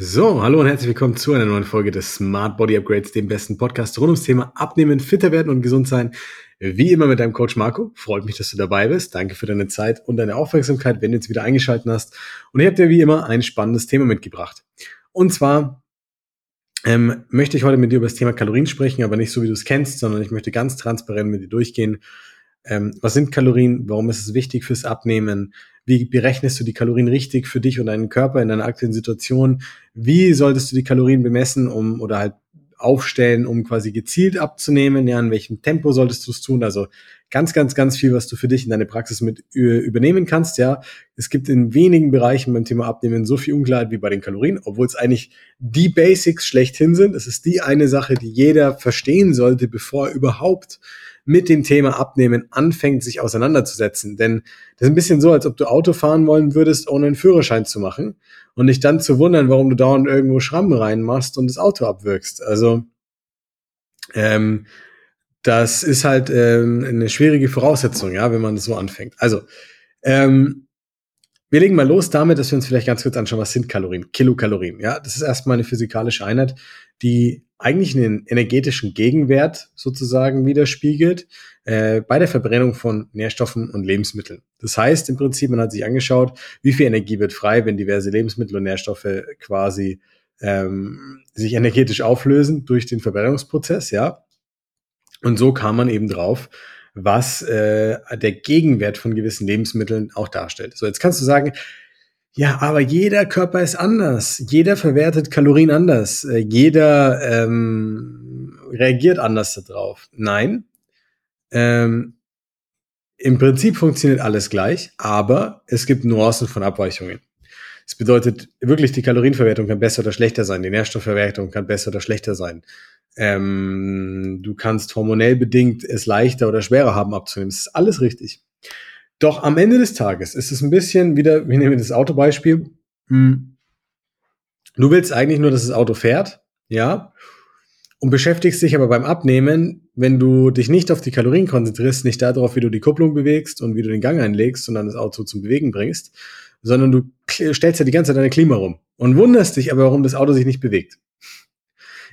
So, hallo und herzlich willkommen zu einer neuen Folge des Smart Body Upgrades, dem besten Podcast rund ums Thema Abnehmen, fitter werden und gesund sein. Wie immer mit deinem Coach Marco. Freut mich, dass du dabei bist. Danke für deine Zeit und deine Aufmerksamkeit, wenn du jetzt wieder eingeschaltet hast. Und ich habe dir wie immer ein spannendes Thema mitgebracht. Und zwar ähm, möchte ich heute mit dir über das Thema Kalorien sprechen, aber nicht so, wie du es kennst, sondern ich möchte ganz transparent mit dir durchgehen. Ähm, was sind Kalorien? Warum ist es wichtig fürs Abnehmen? Wie berechnest du die Kalorien richtig für dich und deinen Körper in deiner aktuellen Situation? Wie solltest du die Kalorien bemessen, um oder halt aufstellen, um quasi gezielt abzunehmen? Ja, in welchem Tempo solltest du es tun? Also ganz, ganz, ganz viel, was du für dich in deine Praxis mit übernehmen kannst. Ja, es gibt in wenigen Bereichen beim Thema Abnehmen so viel Unklarheit wie bei den Kalorien, obwohl es eigentlich die Basics schlechthin sind. Es ist die eine Sache, die jeder verstehen sollte, bevor er überhaupt mit dem Thema Abnehmen anfängt, sich auseinanderzusetzen. Denn das ist ein bisschen so, als ob du Auto fahren wollen würdest, ohne einen Führerschein zu machen und dich dann zu wundern, warum du dauernd irgendwo Schrammen reinmachst und das Auto abwirkst. Also ähm, das ist halt ähm, eine schwierige Voraussetzung, ja, wenn man so anfängt. Also ähm, wir legen mal los damit, dass wir uns vielleicht ganz kurz anschauen, was sind Kalorien? Kilokalorien, ja. Das ist erstmal eine physikalische Einheit, die eigentlich einen energetischen Gegenwert sozusagen widerspiegelt äh, bei der Verbrennung von Nährstoffen und Lebensmitteln. Das heißt im Prinzip, man hat sich angeschaut, wie viel Energie wird frei, wenn diverse Lebensmittel und Nährstoffe quasi ähm, sich energetisch auflösen durch den Verbrennungsprozess, ja. Und so kam man eben drauf, was äh, der Gegenwert von gewissen Lebensmitteln auch darstellt. So, jetzt kannst du sagen, ja, aber jeder Körper ist anders. Jeder verwertet Kalorien anders. Äh, jeder ähm, reagiert anders darauf. Nein. Ähm, Im Prinzip funktioniert alles gleich, aber es gibt Nuancen von Abweichungen. Das bedeutet wirklich, die Kalorienverwertung kann besser oder schlechter sein. Die Nährstoffverwertung kann besser oder schlechter sein. Ähm, du kannst hormonell bedingt es leichter oder schwerer haben abzunehmen. Das ist alles richtig. Doch am Ende des Tages ist es ein bisschen wieder, wir nehmen das Autobeispiel. Hm. Du willst eigentlich nur, dass das Auto fährt, ja, und beschäftigst dich aber beim Abnehmen, wenn du dich nicht auf die Kalorien konzentrierst, nicht darauf, wie du die Kupplung bewegst und wie du den Gang einlegst und dann das Auto zum Bewegen bringst, sondern du stellst ja die ganze Zeit deine Klima rum und wunderst dich aber, warum das Auto sich nicht bewegt.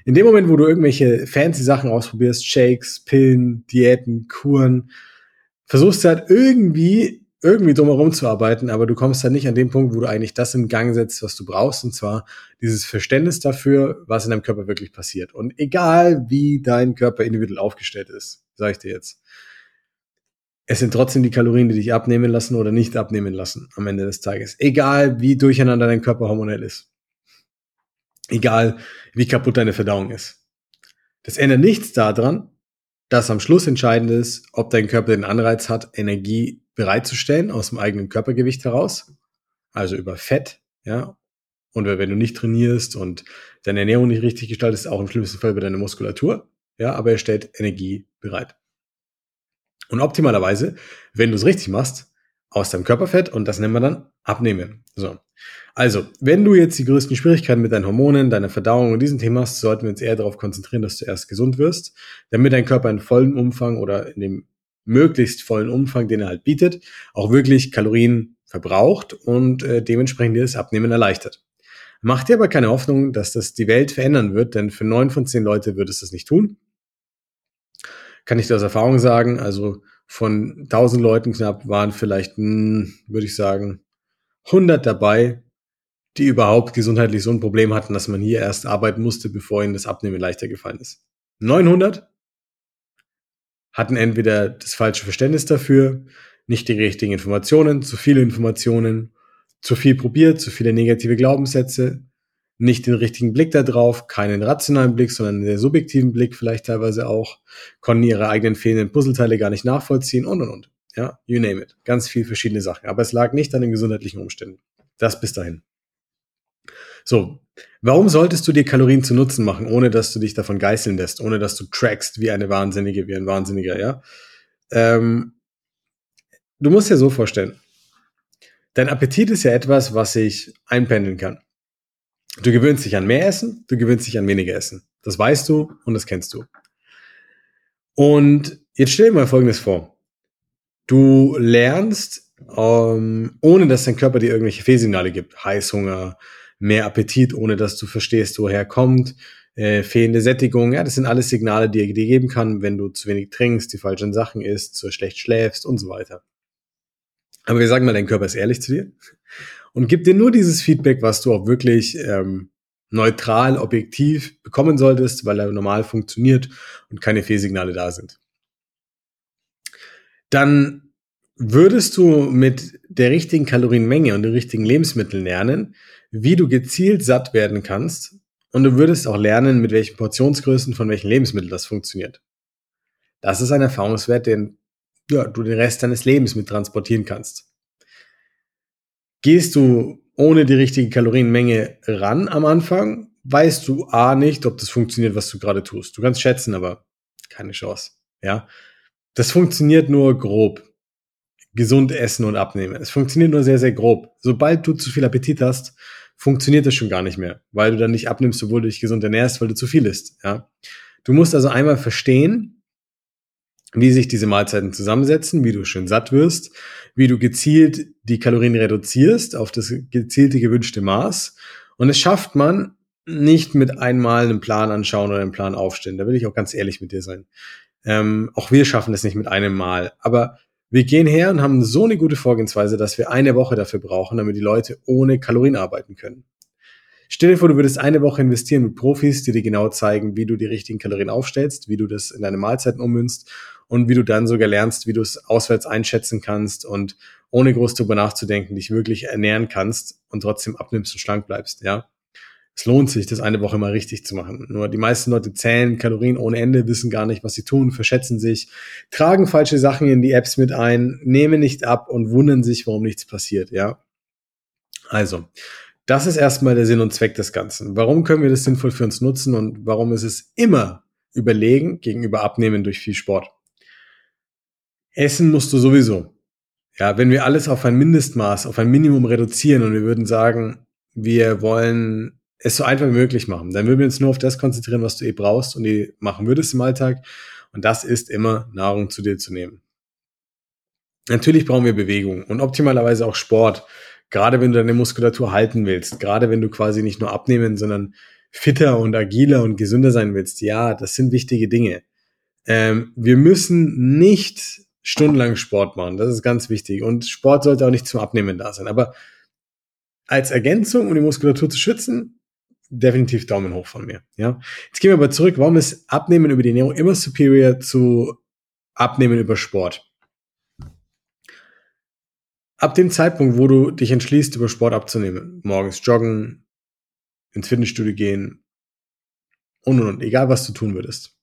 In dem Moment, wo du irgendwelche fancy Sachen ausprobierst, Shakes, Pillen, Diäten, Kuren, versuchst du halt irgendwie, irgendwie drumherum zu arbeiten, aber du kommst halt nicht an den Punkt, wo du eigentlich das in Gang setzt, was du brauchst, und zwar dieses Verständnis dafür, was in deinem Körper wirklich passiert. Und egal, wie dein Körper individuell aufgestellt ist, sage ich dir jetzt, es sind trotzdem die Kalorien, die dich abnehmen lassen oder nicht abnehmen lassen am Ende des Tages. Egal, wie durcheinander dein Körper hormonell ist. Egal, wie kaputt deine Verdauung ist. Das ändert nichts daran, dass am Schluss entscheidend ist, ob dein Körper den Anreiz hat, Energie bereitzustellen aus dem eigenen Körpergewicht heraus, also über Fett, ja. Und wenn du nicht trainierst und deine Ernährung nicht richtig gestaltest, auch im schlimmsten Fall über deine Muskulatur, ja, aber er stellt Energie bereit. Und optimalerweise, wenn du es richtig machst, aus deinem Körperfett und das nennen wir dann abnehmen. So. Also, wenn du jetzt die größten Schwierigkeiten mit deinen Hormonen, deiner Verdauung und diesem Thema hast, sollten wir uns eher darauf konzentrieren, dass du erst gesund wirst, damit dein Körper in vollen Umfang oder in dem möglichst vollen Umfang, den er halt bietet, auch wirklich Kalorien verbraucht und äh, dementsprechend dir das Abnehmen erleichtert. Mach dir aber keine Hoffnung, dass das die Welt verändern wird, denn für neun von zehn Leute wird es das nicht tun. Kann ich dir aus Erfahrung sagen, also von tausend Leuten knapp waren vielleicht, hm, würde ich sagen, 100 dabei, die überhaupt gesundheitlich so ein Problem hatten, dass man hier erst arbeiten musste, bevor ihnen das Abnehmen leichter gefallen ist. 900 hatten entweder das falsche Verständnis dafür, nicht die richtigen Informationen, zu viele Informationen, zu viel probiert, zu viele negative Glaubenssätze, nicht den richtigen Blick da drauf, keinen rationalen Blick, sondern einen subjektiven Blick vielleicht teilweise auch, konnten ihre eigenen fehlenden Puzzleteile gar nicht nachvollziehen und und und. Ja, you name it. Ganz viel verschiedene Sachen. Aber es lag nicht an den gesundheitlichen Umständen. Das bis dahin. So, warum solltest du dir Kalorien zu Nutzen machen, ohne dass du dich davon geißeln lässt, ohne dass du trackst wie eine Wahnsinnige, wie ein Wahnsinniger, ja? Ähm, du musst dir so vorstellen, dein Appetit ist ja etwas, was sich einpendeln kann. Du gewöhnst dich an mehr Essen, du gewöhnst dich an weniger Essen. Das weißt du und das kennst du. Und jetzt stell dir mal Folgendes vor. Du lernst, ähm, ohne dass dein Körper dir irgendwelche Fehlsignale gibt, Heißhunger, mehr Appetit, ohne dass du verstehst, woher kommt, äh, fehlende Sättigung. Ja, das sind alles Signale, die er dir geben kann, wenn du zu wenig trinkst, die falschen Sachen isst, zu schlecht schläfst und so weiter. Aber wir sagen mal, dein Körper ist ehrlich zu dir und gibt dir nur dieses Feedback, was du auch wirklich ähm, neutral, objektiv bekommen solltest, weil er normal funktioniert und keine Fehlsignale da sind. Dann würdest du mit der richtigen Kalorienmenge und den richtigen Lebensmitteln lernen, wie du gezielt satt werden kannst und du würdest auch lernen, mit welchen Portionsgrößen von welchen Lebensmitteln das funktioniert. Das ist ein Erfahrungswert, den ja, du den Rest deines Lebens mit transportieren kannst. Gehst du ohne die richtige Kalorienmenge ran am Anfang, weißt du A nicht, ob das funktioniert, was du gerade tust. Du kannst schätzen, aber keine Chance. Ja. Das funktioniert nur grob. Gesund essen und abnehmen. Es funktioniert nur sehr, sehr grob. Sobald du zu viel Appetit hast, funktioniert das schon gar nicht mehr, weil du dann nicht abnimmst, obwohl du dich gesund ernährst, weil du zu viel isst. Ja. Du musst also einmal verstehen, wie sich diese Mahlzeiten zusammensetzen, wie du schön satt wirst, wie du gezielt die Kalorien reduzierst auf das gezielte gewünschte Maß. Und es schafft man nicht mit einmal einen Plan anschauen oder einen Plan aufstellen. Da will ich auch ganz ehrlich mit dir sein. Ähm, auch wir schaffen das nicht mit einem Mal. Aber wir gehen her und haben so eine gute Vorgehensweise, dass wir eine Woche dafür brauchen, damit die Leute ohne Kalorien arbeiten können. Stell dir vor, du würdest eine Woche investieren mit Profis, die dir genau zeigen, wie du die richtigen Kalorien aufstellst, wie du das in deine Mahlzeiten ummünzt und wie du dann sogar lernst, wie du es auswärts einschätzen kannst und ohne groß darüber nachzudenken, dich wirklich ernähren kannst und trotzdem abnimmst und schlank bleibst, ja. Es lohnt sich, das eine Woche mal richtig zu machen. Nur die meisten Leute zählen Kalorien ohne Ende, wissen gar nicht, was sie tun, verschätzen sich, tragen falsche Sachen in die Apps mit ein, nehmen nicht ab und wundern sich, warum nichts passiert, ja. Also, das ist erstmal der Sinn und Zweck des Ganzen. Warum können wir das sinnvoll für uns nutzen und warum ist es immer überlegen gegenüber Abnehmen durch viel Sport? Essen musst du sowieso. Ja, wenn wir alles auf ein Mindestmaß, auf ein Minimum reduzieren und wir würden sagen, wir wollen es so einfach wie möglich machen, dann würden wir uns nur auf das konzentrieren, was du eh brauchst und eh machen würdest im Alltag. Und das ist immer Nahrung zu dir zu nehmen. Natürlich brauchen wir Bewegung und optimalerweise auch Sport. Gerade wenn du deine Muskulatur halten willst, gerade wenn du quasi nicht nur abnehmen, sondern fitter und agiler und gesünder sein willst. Ja, das sind wichtige Dinge. Ähm, wir müssen nicht stundenlang Sport machen. Das ist ganz wichtig. Und Sport sollte auch nicht zum Abnehmen da sein. Aber als Ergänzung, um die Muskulatur zu schützen, definitiv Daumen hoch von mir. Ja. Jetzt gehen wir aber zurück. Warum ist Abnehmen über die Ernährung immer superior zu Abnehmen über Sport? Ab dem Zeitpunkt, wo du dich entschließt, über Sport abzunehmen, morgens joggen, ins Fitnessstudio gehen und und und, egal was du tun würdest.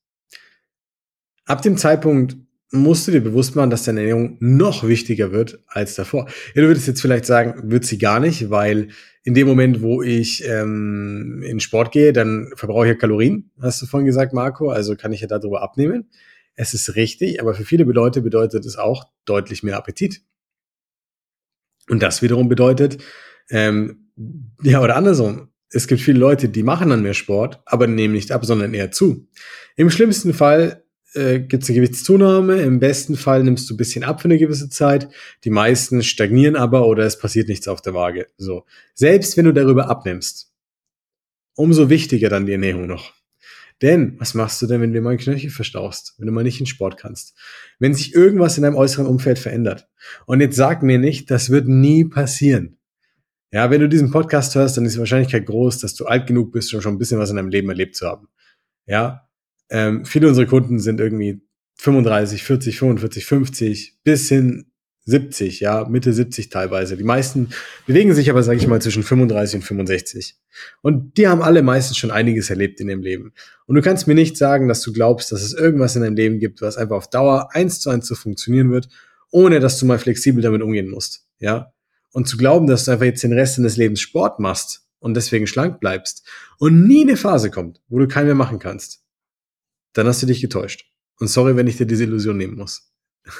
Ab dem Zeitpunkt musst du dir bewusst machen, dass deine Ernährung noch wichtiger wird als davor. Ja, du würdest jetzt vielleicht sagen, wird sie gar nicht, weil in dem Moment, wo ich ähm, in Sport gehe, dann verbrauche ich ja Kalorien, hast du vorhin gesagt, Marco, also kann ich ja darüber abnehmen. Es ist richtig, aber für viele Leute bedeutet es auch deutlich mehr Appetit. Und das wiederum bedeutet, ähm, ja, oder andersrum, es gibt viele Leute, die machen dann mehr Sport, aber nehmen nicht ab, sondern eher zu. Im schlimmsten Fall äh, gibt es eine Gewichtszunahme. Im besten Fall nimmst du ein bisschen ab für eine gewisse Zeit. Die meisten stagnieren aber oder es passiert nichts auf der Waage. So. Selbst wenn du darüber abnimmst, umso wichtiger dann die Ernährung noch. Denn was machst du denn, wenn du mal einen Knöchel verstauchst, wenn du mal nicht in Sport kannst? Wenn sich irgendwas in deinem äußeren Umfeld verändert. Und jetzt sag mir nicht, das wird nie passieren. Ja, wenn du diesen Podcast hörst, dann ist die Wahrscheinlichkeit groß, dass du alt genug bist, um schon ein bisschen was in deinem Leben erlebt zu haben. Ja, ähm, viele unserer Kunden sind irgendwie 35, 40, 45, 50 bis hin 70, ja, Mitte 70 teilweise. Die meisten bewegen sich aber, sage ich mal, zwischen 35 und 65. Und die haben alle meistens schon einiges erlebt in ihrem Leben. Und du kannst mir nicht sagen, dass du glaubst, dass es irgendwas in deinem Leben gibt, was einfach auf Dauer eins zu eins so funktionieren wird, ohne dass du mal flexibel damit umgehen musst, ja. Und zu glauben, dass du einfach jetzt den Rest deines Lebens Sport machst und deswegen schlank bleibst und nie eine Phase kommt, wo du keinen mehr machen kannst, dann hast du dich getäuscht. Und sorry, wenn ich dir diese Illusion nehmen muss.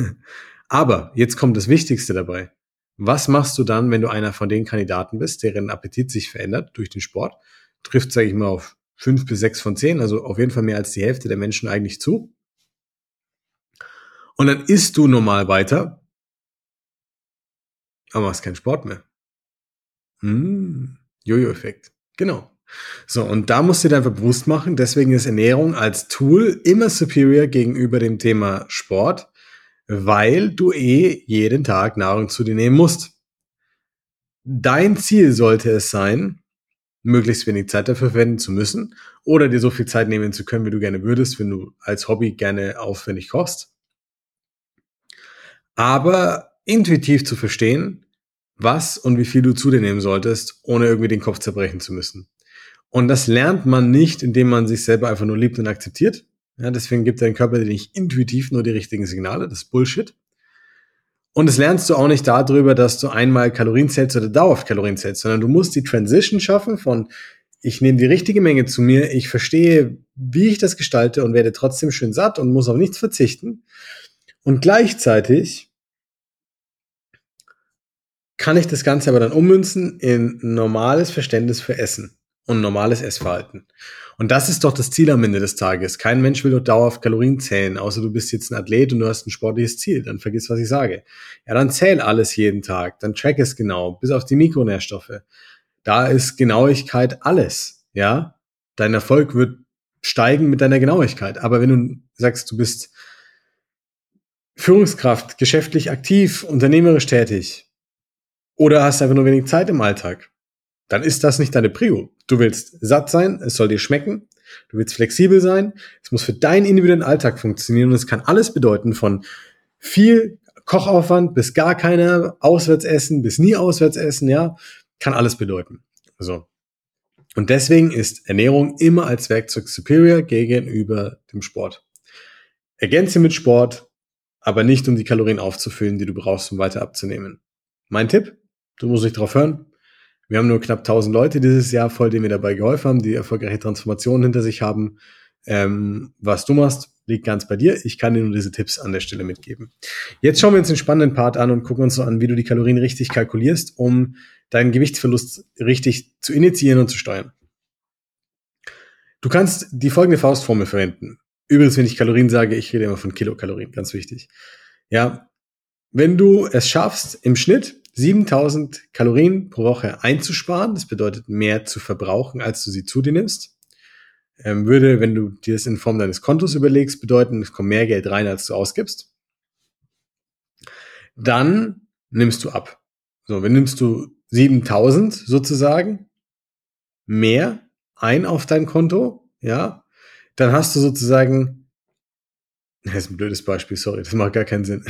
Aber jetzt kommt das Wichtigste dabei. Was machst du dann, wenn du einer von den Kandidaten bist, deren Appetit sich verändert durch den Sport? Trifft, sage ich mal, auf fünf bis sechs von zehn, also auf jeden Fall mehr als die Hälfte der Menschen eigentlich zu. Und dann isst du normal weiter, aber machst keinen Sport mehr. Hm. Jojo-Effekt. Genau. So, und da musst du dir einfach bewusst machen, deswegen ist Ernährung als Tool immer superior gegenüber dem Thema Sport, weil du eh jeden Tag Nahrung zu dir nehmen musst. Dein Ziel sollte es sein, möglichst wenig Zeit dafür verwenden zu müssen oder dir so viel Zeit nehmen zu können, wie du gerne würdest, wenn du als Hobby gerne aufwendig kochst. Aber intuitiv zu verstehen, was und wie viel du zu dir nehmen solltest, ohne irgendwie den Kopf zerbrechen zu müssen. Und das lernt man nicht, indem man sich selber einfach nur liebt und akzeptiert. Ja, deswegen gibt dein Körper dir nicht intuitiv nur die richtigen Signale. Das ist Bullshit. Und das lernst du auch nicht darüber, dass du einmal Kalorien zählst oder dauerhaft Kalorien zählst, sondern du musst die Transition schaffen von ich nehme die richtige Menge zu mir, ich verstehe, wie ich das gestalte und werde trotzdem schön satt und muss auf nichts verzichten. Und gleichzeitig kann ich das Ganze aber dann ummünzen in normales Verständnis für Essen und normales Essverhalten. Und das ist doch das Ziel am Ende des Tages. Kein Mensch will doch dauerhaft Kalorien zählen, außer du bist jetzt ein Athlet und du hast ein sportliches Ziel. Dann vergiss, was ich sage. Ja, dann zähl alles jeden Tag. Dann track es genau, bis auf die Mikronährstoffe. Da ist Genauigkeit alles. Ja, dein Erfolg wird steigen mit deiner Genauigkeit. Aber wenn du sagst, du bist Führungskraft, geschäftlich aktiv, unternehmerisch tätig oder hast einfach nur wenig Zeit im Alltag, dann ist das nicht deine Prio. Du willst satt sein, es soll dir schmecken, du willst flexibel sein, es muss für deinen individuellen Alltag funktionieren und es kann alles bedeuten von viel Kochaufwand bis gar keine Auswärtsessen, bis nie Auswärtsessen, ja, kann alles bedeuten. So. Und deswegen ist Ernährung immer als Werkzeug superior gegenüber dem Sport. Ergänze mit Sport, aber nicht um die Kalorien aufzufüllen, die du brauchst, um weiter abzunehmen. Mein Tipp, du musst nicht drauf hören, wir haben nur knapp 1000 Leute dieses Jahr voll, denen wir dabei geholfen haben, die erfolgreiche Transformationen hinter sich haben. Ähm, was du machst, liegt ganz bei dir. Ich kann dir nur diese Tipps an der Stelle mitgeben. Jetzt schauen wir uns den spannenden Part an und gucken uns so an, wie du die Kalorien richtig kalkulierst, um deinen Gewichtsverlust richtig zu initiieren und zu steuern. Du kannst die folgende Faustformel verwenden. Übrigens, wenn ich Kalorien sage, ich rede immer von Kilokalorien, ganz wichtig. Ja, wenn du es schaffst, im Schnitt 7000 Kalorien pro Woche einzusparen, das bedeutet mehr zu verbrauchen, als du sie zu dir nimmst, ähm, würde, wenn du dir das in Form deines Kontos überlegst, bedeuten, es kommt mehr Geld rein, als du ausgibst. Dann nimmst du ab. So, wenn nimmst du 7000 sozusagen mehr ein auf dein Konto, ja, dann hast du sozusagen das ist ein blödes Beispiel, sorry, das macht gar keinen Sinn.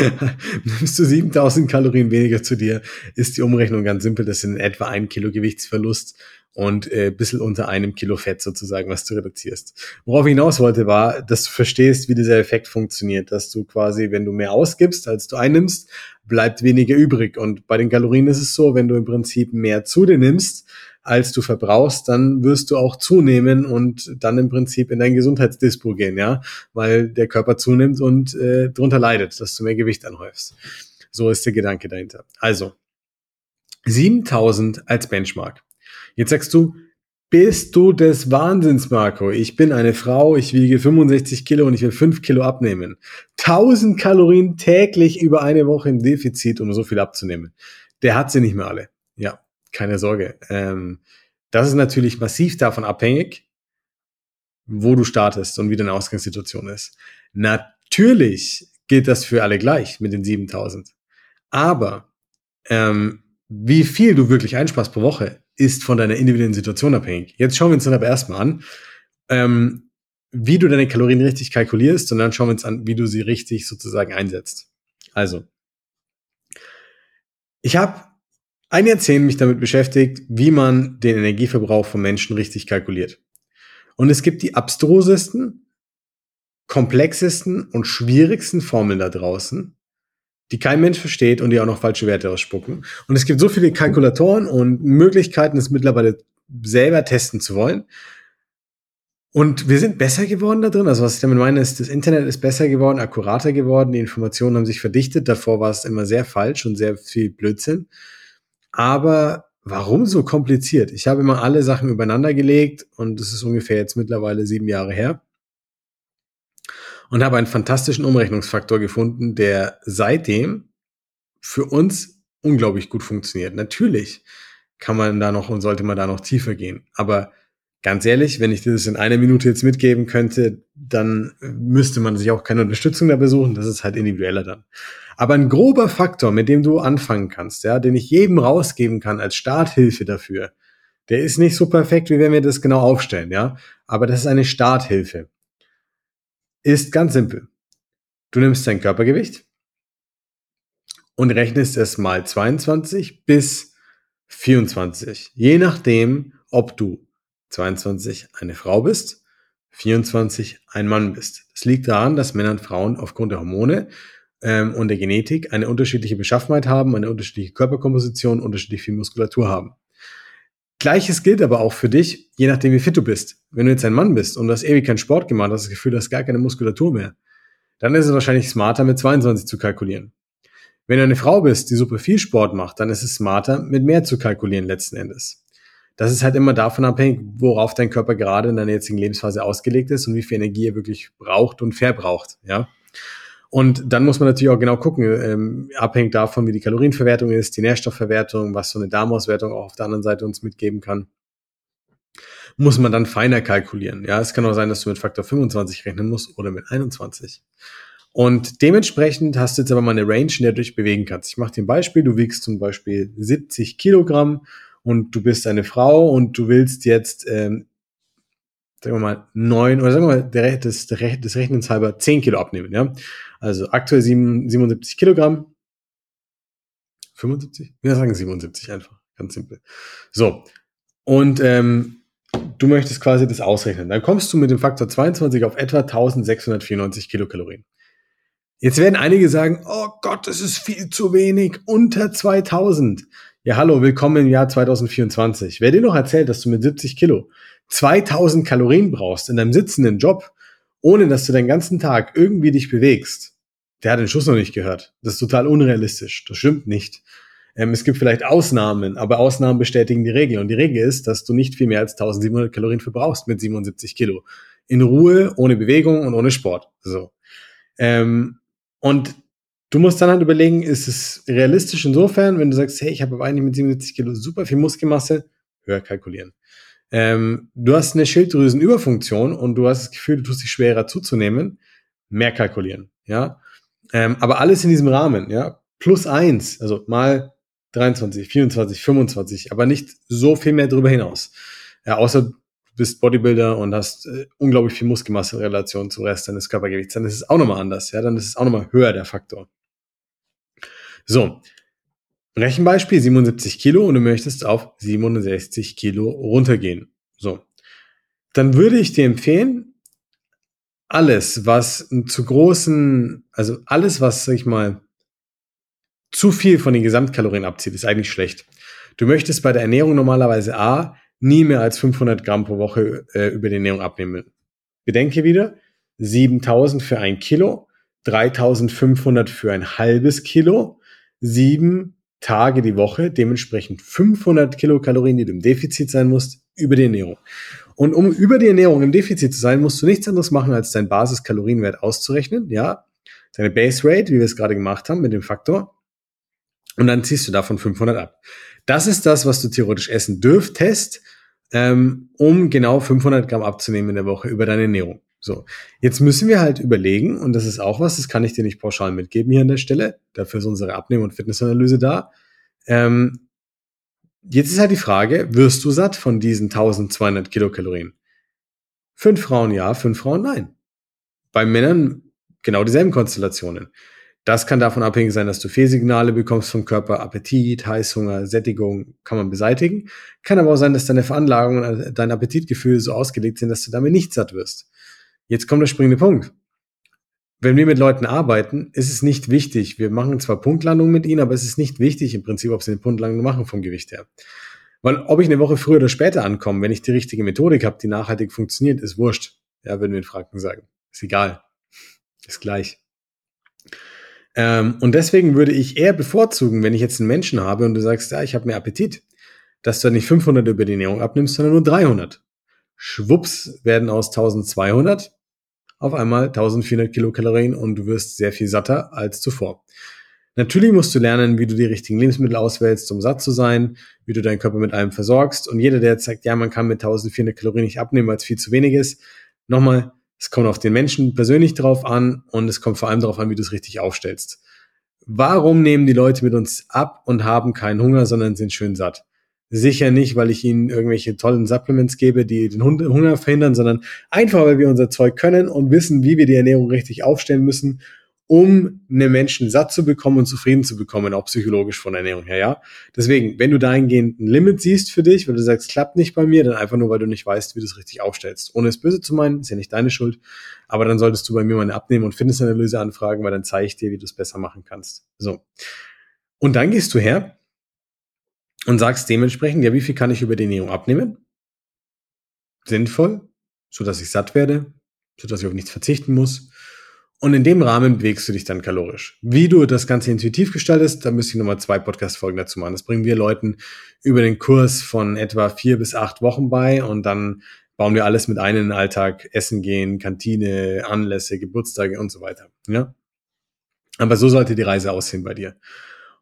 Nimmst du 7000 Kalorien weniger zu dir, ist die Umrechnung ganz simpel. Das sind etwa ein Kilo Gewichtsverlust und äh, bisschen unter einem Kilo Fett sozusagen, was du reduzierst. Worauf ich hinaus wollte, war, dass du verstehst, wie dieser Effekt funktioniert, dass du quasi, wenn du mehr ausgibst, als du einnimmst, bleibt weniger übrig. Und bei den Kalorien ist es so, wenn du im Prinzip mehr zu dir nimmst, als du verbrauchst, dann wirst du auch zunehmen und dann im Prinzip in dein Gesundheitsdispo gehen, ja, weil der Körper zunimmt und äh, darunter leidet, dass du mehr Gewicht anhäufst. So ist der Gedanke dahinter. Also 7000 als Benchmark. Jetzt sagst du, bist du des Wahnsinns, Marco? Ich bin eine Frau, ich wiege 65 Kilo und ich will 5 Kilo abnehmen. 1000 Kalorien täglich über eine Woche im Defizit, um so viel abzunehmen. Der hat sie nicht mehr alle. Keine Sorge. Ähm, das ist natürlich massiv davon abhängig, wo du startest und wie deine Ausgangssituation ist. Natürlich gilt das für alle gleich mit den 7000. Aber ähm, wie viel du wirklich einsparst pro Woche, ist von deiner individuellen Situation abhängig. Jetzt schauen wir uns dann aber erstmal an, ähm, wie du deine Kalorien richtig kalkulierst und dann schauen wir uns an, wie du sie richtig sozusagen einsetzt. Also, ich habe ein Jahrzehnt mich damit beschäftigt, wie man den Energieverbrauch von Menschen richtig kalkuliert. Und es gibt die abstrusesten, komplexesten und schwierigsten Formeln da draußen, die kein Mensch versteht und die auch noch falsche Werte ausspucken. Und es gibt so viele Kalkulatoren und Möglichkeiten, es mittlerweile selber testen zu wollen. Und wir sind besser geworden da drin. Also was ich damit meine, ist, das Internet ist besser geworden, akkurater geworden, die Informationen haben sich verdichtet. Davor war es immer sehr falsch und sehr viel Blödsinn. Aber warum so kompliziert? Ich habe immer alle Sachen übereinander gelegt und es ist ungefähr jetzt mittlerweile sieben Jahre her. Und habe einen fantastischen Umrechnungsfaktor gefunden, der seitdem für uns unglaublich gut funktioniert. Natürlich kann man da noch und sollte man da noch tiefer gehen. Aber ganz ehrlich, wenn ich das in einer Minute jetzt mitgeben könnte, dann müsste man sich auch keine Unterstützung dabei suchen. Das ist halt individueller dann. Aber ein grober Faktor, mit dem du anfangen kannst, ja, den ich jedem rausgeben kann als Starthilfe dafür, der ist nicht so perfekt, wie wenn wir das genau aufstellen, ja. Aber das ist eine Starthilfe. Ist ganz simpel. Du nimmst dein Körpergewicht und rechnest es mal 22 bis 24. Je nachdem, ob du 22 eine Frau bist, 24 ein Mann bist. Das liegt daran, dass Männer und Frauen aufgrund der Hormone ähm, und der Genetik eine unterschiedliche Beschaffenheit haben, eine unterschiedliche Körperkomposition, unterschiedlich viel Muskulatur haben. Gleiches gilt aber auch für dich, je nachdem wie fit du bist. Wenn du jetzt ein Mann bist und du hast ewig keinen Sport gemacht, hast das Gefühl, du hast gar keine Muskulatur mehr, dann ist es wahrscheinlich smarter, mit 22 zu kalkulieren. Wenn du eine Frau bist, die super viel Sport macht, dann ist es smarter, mit mehr zu kalkulieren letzten Endes. Das ist halt immer davon abhängig, worauf dein Körper gerade in deiner jetzigen Lebensphase ausgelegt ist und wie viel Energie er wirklich braucht und verbraucht, ja. Und dann muss man natürlich auch genau gucken, ähm, abhängig davon, wie die Kalorienverwertung ist, die Nährstoffverwertung, was so eine Darmauswertung auch auf der anderen Seite uns mitgeben kann, muss man dann feiner kalkulieren. Ja, es kann auch sein, dass du mit Faktor 25 rechnen musst oder mit 21. Und dementsprechend hast du jetzt aber mal eine Range, in der du dich bewegen kannst. Ich mache dir ein Beispiel. Du wiegst zum Beispiel 70 Kilogramm und du bist eine Frau und du willst jetzt ähm, sagen wir mal, neun oder sagen wir mal, der, des, des Rechnens halber zehn Kilo abnehmen, ja. Also aktuell 7, 77 Kilogramm. 75? Wir sagen 77 einfach. Ganz simpel. So. Und ähm, du möchtest quasi das ausrechnen. Dann kommst du mit dem Faktor 22 auf etwa 1694 Kilokalorien. Jetzt werden einige sagen, oh Gott, das ist viel zu wenig, unter 2000. Ja, hallo, willkommen im Jahr 2024. Wer dir noch erzählt, dass du mit 70 Kilo 2000 Kalorien brauchst in deinem sitzenden Job, ohne dass du den ganzen Tag irgendwie dich bewegst, der hat den Schuss noch nicht gehört. Das ist total unrealistisch. Das stimmt nicht. Ähm, es gibt vielleicht Ausnahmen, aber Ausnahmen bestätigen die Regel. Und die Regel ist, dass du nicht viel mehr als 1700 Kalorien verbrauchst mit 77 Kilo. In Ruhe, ohne Bewegung und ohne Sport. So. Ähm, und du musst dann halt überlegen, ist es realistisch insofern, wenn du sagst, hey, ich habe aber eigentlich mit 77 Kilo super viel Muskelmasse, höher kalkulieren. Ähm, du hast eine Schilddrüsenüberfunktion und du hast das Gefühl, du tust dich schwerer zuzunehmen, mehr kalkulieren, ja. Ähm, aber alles in diesem Rahmen, ja. Plus eins, also mal 23, 24, 25, aber nicht so viel mehr darüber hinaus. Ja, außer du bist Bodybuilder und hast äh, unglaublich viel Muskelmasse in Relation zum Rest deines Körpergewichts, dann ist es auch nochmal anders, ja, dann ist es auch nochmal höher der Faktor. So, Rechenbeispiel 77 Kilo und du möchtest auf 67 Kilo runtergehen. So. Dann würde ich dir empfehlen, alles, was zu großen, also alles, was, sag ich mal, zu viel von den Gesamtkalorien abzieht, ist eigentlich schlecht. Du möchtest bei der Ernährung normalerweise A, nie mehr als 500 Gramm pro Woche äh, über die Ernährung abnehmen. Bedenke wieder, 7000 für ein Kilo, 3500 für ein halbes Kilo, 7 Tage die Woche, dementsprechend 500 Kilokalorien, die du im Defizit sein musst, über die Ernährung. Und um über die Ernährung im Defizit zu sein, musst du nichts anderes machen, als deinen Basiskalorienwert auszurechnen, ja, deine Base Rate, wie wir es gerade gemacht haben mit dem Faktor, und dann ziehst du davon 500 ab. Das ist das, was du theoretisch essen dürftest, ähm, um genau 500 Gramm abzunehmen in der Woche über deine Ernährung. So, jetzt müssen wir halt überlegen, und das ist auch was, das kann ich dir nicht pauschal mitgeben hier an der Stelle, dafür ist unsere Abnehmen- und Fitnessanalyse da. Ähm, jetzt ist halt die Frage, wirst du satt von diesen 1200 Kilokalorien? Fünf Frauen ja, fünf Frauen nein. Bei Männern genau dieselben Konstellationen. Das kann davon abhängig sein, dass du Fehlsignale bekommst vom Körper, Appetit, Heißhunger, Sättigung kann man beseitigen. Kann aber auch sein, dass deine Veranlagung, dein Appetitgefühl so ausgelegt sind, dass du damit nicht satt wirst. Jetzt kommt der springende Punkt. Wenn wir mit Leuten arbeiten, ist es nicht wichtig. Wir machen zwar Punktlandungen mit ihnen, aber es ist nicht wichtig im Prinzip, ob sie eine Punktlandung machen vom Gewicht her. Weil ob ich eine Woche früher oder später ankomme, wenn ich die richtige Methodik habe, die nachhaltig funktioniert, ist wurscht. Ja, würden wir in Franken sagen. Ist egal. Ist gleich. Ähm, und deswegen würde ich eher bevorzugen, wenn ich jetzt einen Menschen habe und du sagst, ja, ich habe mehr Appetit, dass du nicht 500 über die Ernährung abnimmst, sondern nur 300. Schwupps werden aus 1200 auf einmal 1400 Kilokalorien und du wirst sehr viel satter als zuvor. Natürlich musst du lernen, wie du die richtigen Lebensmittel auswählst, um satt zu sein, wie du deinen Körper mit allem versorgst. Und jeder, der jetzt sagt, ja, man kann mit 1400 Kalorien nicht abnehmen, weil es viel zu wenig ist, nochmal, es kommt auf den Menschen persönlich drauf an und es kommt vor allem darauf an, wie du es richtig aufstellst. Warum nehmen die Leute mit uns ab und haben keinen Hunger, sondern sind schön satt? Sicher nicht, weil ich ihnen irgendwelche tollen Supplements gebe, die den Hunger verhindern, sondern einfach, weil wir unser Zeug können und wissen, wie wir die Ernährung richtig aufstellen müssen um einen Menschen satt zu bekommen und zufrieden zu bekommen, auch psychologisch von Ernährung her, ja. Deswegen, wenn du dahingehend ein Limit siehst für dich, weil du sagst, klappt nicht bei mir, dann einfach nur, weil du nicht weißt, wie du es richtig aufstellst. Ohne es böse zu meinen, ist ja nicht deine Schuld, aber dann solltest du bei mir mal eine Abnehmen- und Fitnessanalyse anfragen, weil dann zeige ich dir, wie du es besser machen kannst. So. Und dann gehst du her und sagst dementsprechend, ja, wie viel kann ich über die Ernährung abnehmen? Sinnvoll, so dass ich satt werde, so dass ich auf nichts verzichten muss und in dem Rahmen bewegst du dich dann kalorisch. Wie du das Ganze intuitiv gestaltest, da müsste ich nochmal zwei Podcast-Folgen dazu machen. Das bringen wir Leuten über den Kurs von etwa vier bis acht Wochen bei und dann bauen wir alles mit ein in den Alltag, Essen gehen, Kantine, Anlässe, Geburtstage und so weiter. Ja? Aber so sollte die Reise aussehen bei dir.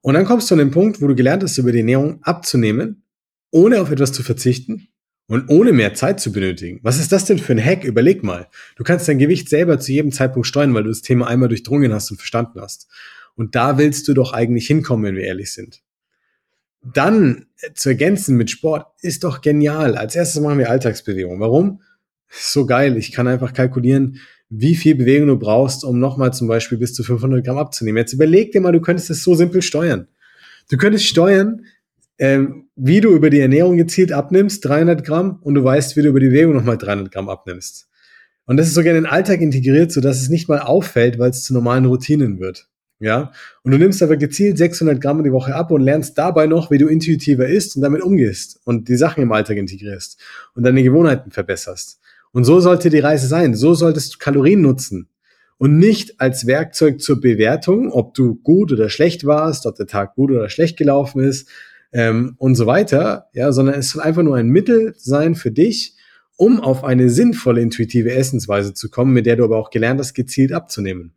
Und dann kommst du an den Punkt, wo du gelernt hast, über die Ernährung abzunehmen, ohne auf etwas zu verzichten und ohne mehr Zeit zu benötigen. Was ist das denn für ein Hack? Überleg mal. Du kannst dein Gewicht selber zu jedem Zeitpunkt steuern, weil du das Thema einmal durchdrungen hast und verstanden hast. Und da willst du doch eigentlich hinkommen, wenn wir ehrlich sind. Dann äh, zu ergänzen mit Sport ist doch genial. Als erstes machen wir Alltagsbewegung. Warum? So geil. Ich kann einfach kalkulieren, wie viel Bewegung du brauchst, um nochmal zum Beispiel bis zu 500 Gramm abzunehmen. Jetzt überleg dir mal, du könntest es so simpel steuern. Du könntest steuern, ähm, wie du über die Ernährung gezielt abnimmst, 300 Gramm, und du weißt, wie du über die Bewegung nochmal 300 Gramm abnimmst. Und das ist sogar in den Alltag integriert, sodass es nicht mal auffällt, weil es zu normalen Routinen wird. Ja, und du nimmst aber gezielt 600 Gramm die Woche ab und lernst dabei noch, wie du intuitiver isst und damit umgehst und die Sachen im Alltag integrierst und deine Gewohnheiten verbesserst. Und so sollte die Reise sein. So solltest du Kalorien nutzen und nicht als Werkzeug zur Bewertung, ob du gut oder schlecht warst, ob der Tag gut oder schlecht gelaufen ist, ähm, und so weiter, ja, sondern es soll einfach nur ein Mittel sein für dich, um auf eine sinnvolle, intuitive Essensweise zu kommen, mit der du aber auch gelernt hast, gezielt abzunehmen.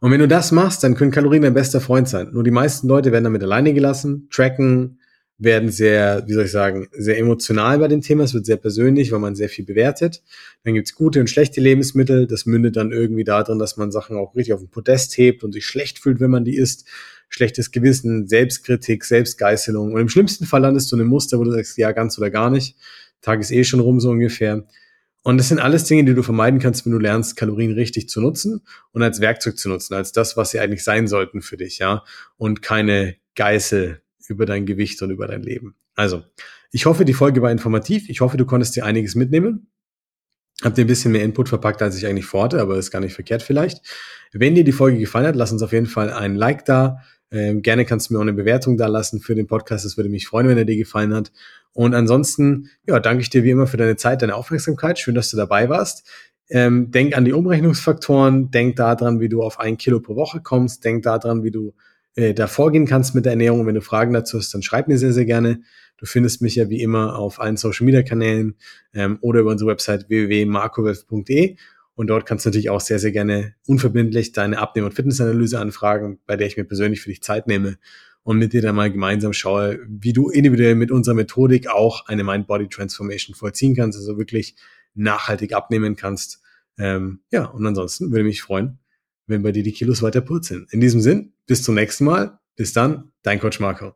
Und wenn du das machst, dann können Kalorien dein bester Freund sein. Nur die meisten Leute werden damit alleine gelassen, tracken, werden sehr, wie soll ich sagen, sehr emotional bei dem Thema. Es wird sehr persönlich, weil man sehr viel bewertet. Dann gibt's gute und schlechte Lebensmittel. Das mündet dann irgendwie darin, dass man Sachen auch richtig auf den Podest hebt und sich schlecht fühlt, wenn man die isst schlechtes Gewissen, Selbstkritik, Selbstgeißelung. Und im schlimmsten Fall landest du in einem Muster, wo du sagst, ja, ganz oder gar nicht. Tag ist eh schon rum, so ungefähr. Und das sind alles Dinge, die du vermeiden kannst, wenn du lernst, Kalorien richtig zu nutzen und als Werkzeug zu nutzen, als das, was sie eigentlich sein sollten für dich, ja. Und keine Geißel über dein Gewicht und über dein Leben. Also, ich hoffe, die Folge war informativ. Ich hoffe, du konntest dir einiges mitnehmen. Habt ihr ein bisschen mehr Input verpackt, als ich eigentlich vorhatte, aber ist gar nicht verkehrt vielleicht. Wenn dir die Folge gefallen hat, lass uns auf jeden Fall ein Like da. Ähm, gerne kannst du mir auch eine Bewertung da lassen für den Podcast. Das würde mich freuen, wenn er dir gefallen hat. Und ansonsten, ja, danke ich dir wie immer für deine Zeit, deine Aufmerksamkeit. Schön, dass du dabei warst. Ähm, denk an die Umrechnungsfaktoren, denk daran, wie du auf ein Kilo pro Woche kommst, denk daran, wie du äh, da vorgehen kannst mit der Ernährung. Und wenn du Fragen dazu hast, dann schreib mir sehr, sehr gerne. Du findest mich ja wie immer auf allen Social Media Kanälen ähm, oder über unsere Website www.markowelf.de. Und dort kannst du natürlich auch sehr, sehr gerne unverbindlich deine Abnehmen- und Fitnessanalyse anfragen, bei der ich mir persönlich für dich Zeit nehme und mit dir dann mal gemeinsam schaue, wie du individuell mit unserer Methodik auch eine Mind-Body-Transformation vollziehen kannst, also wirklich nachhaltig abnehmen kannst. Ähm, ja, und ansonsten würde mich freuen, wenn bei dir die Kilos weiter purzeln. In diesem Sinn, bis zum nächsten Mal. Bis dann, dein Coach Marco.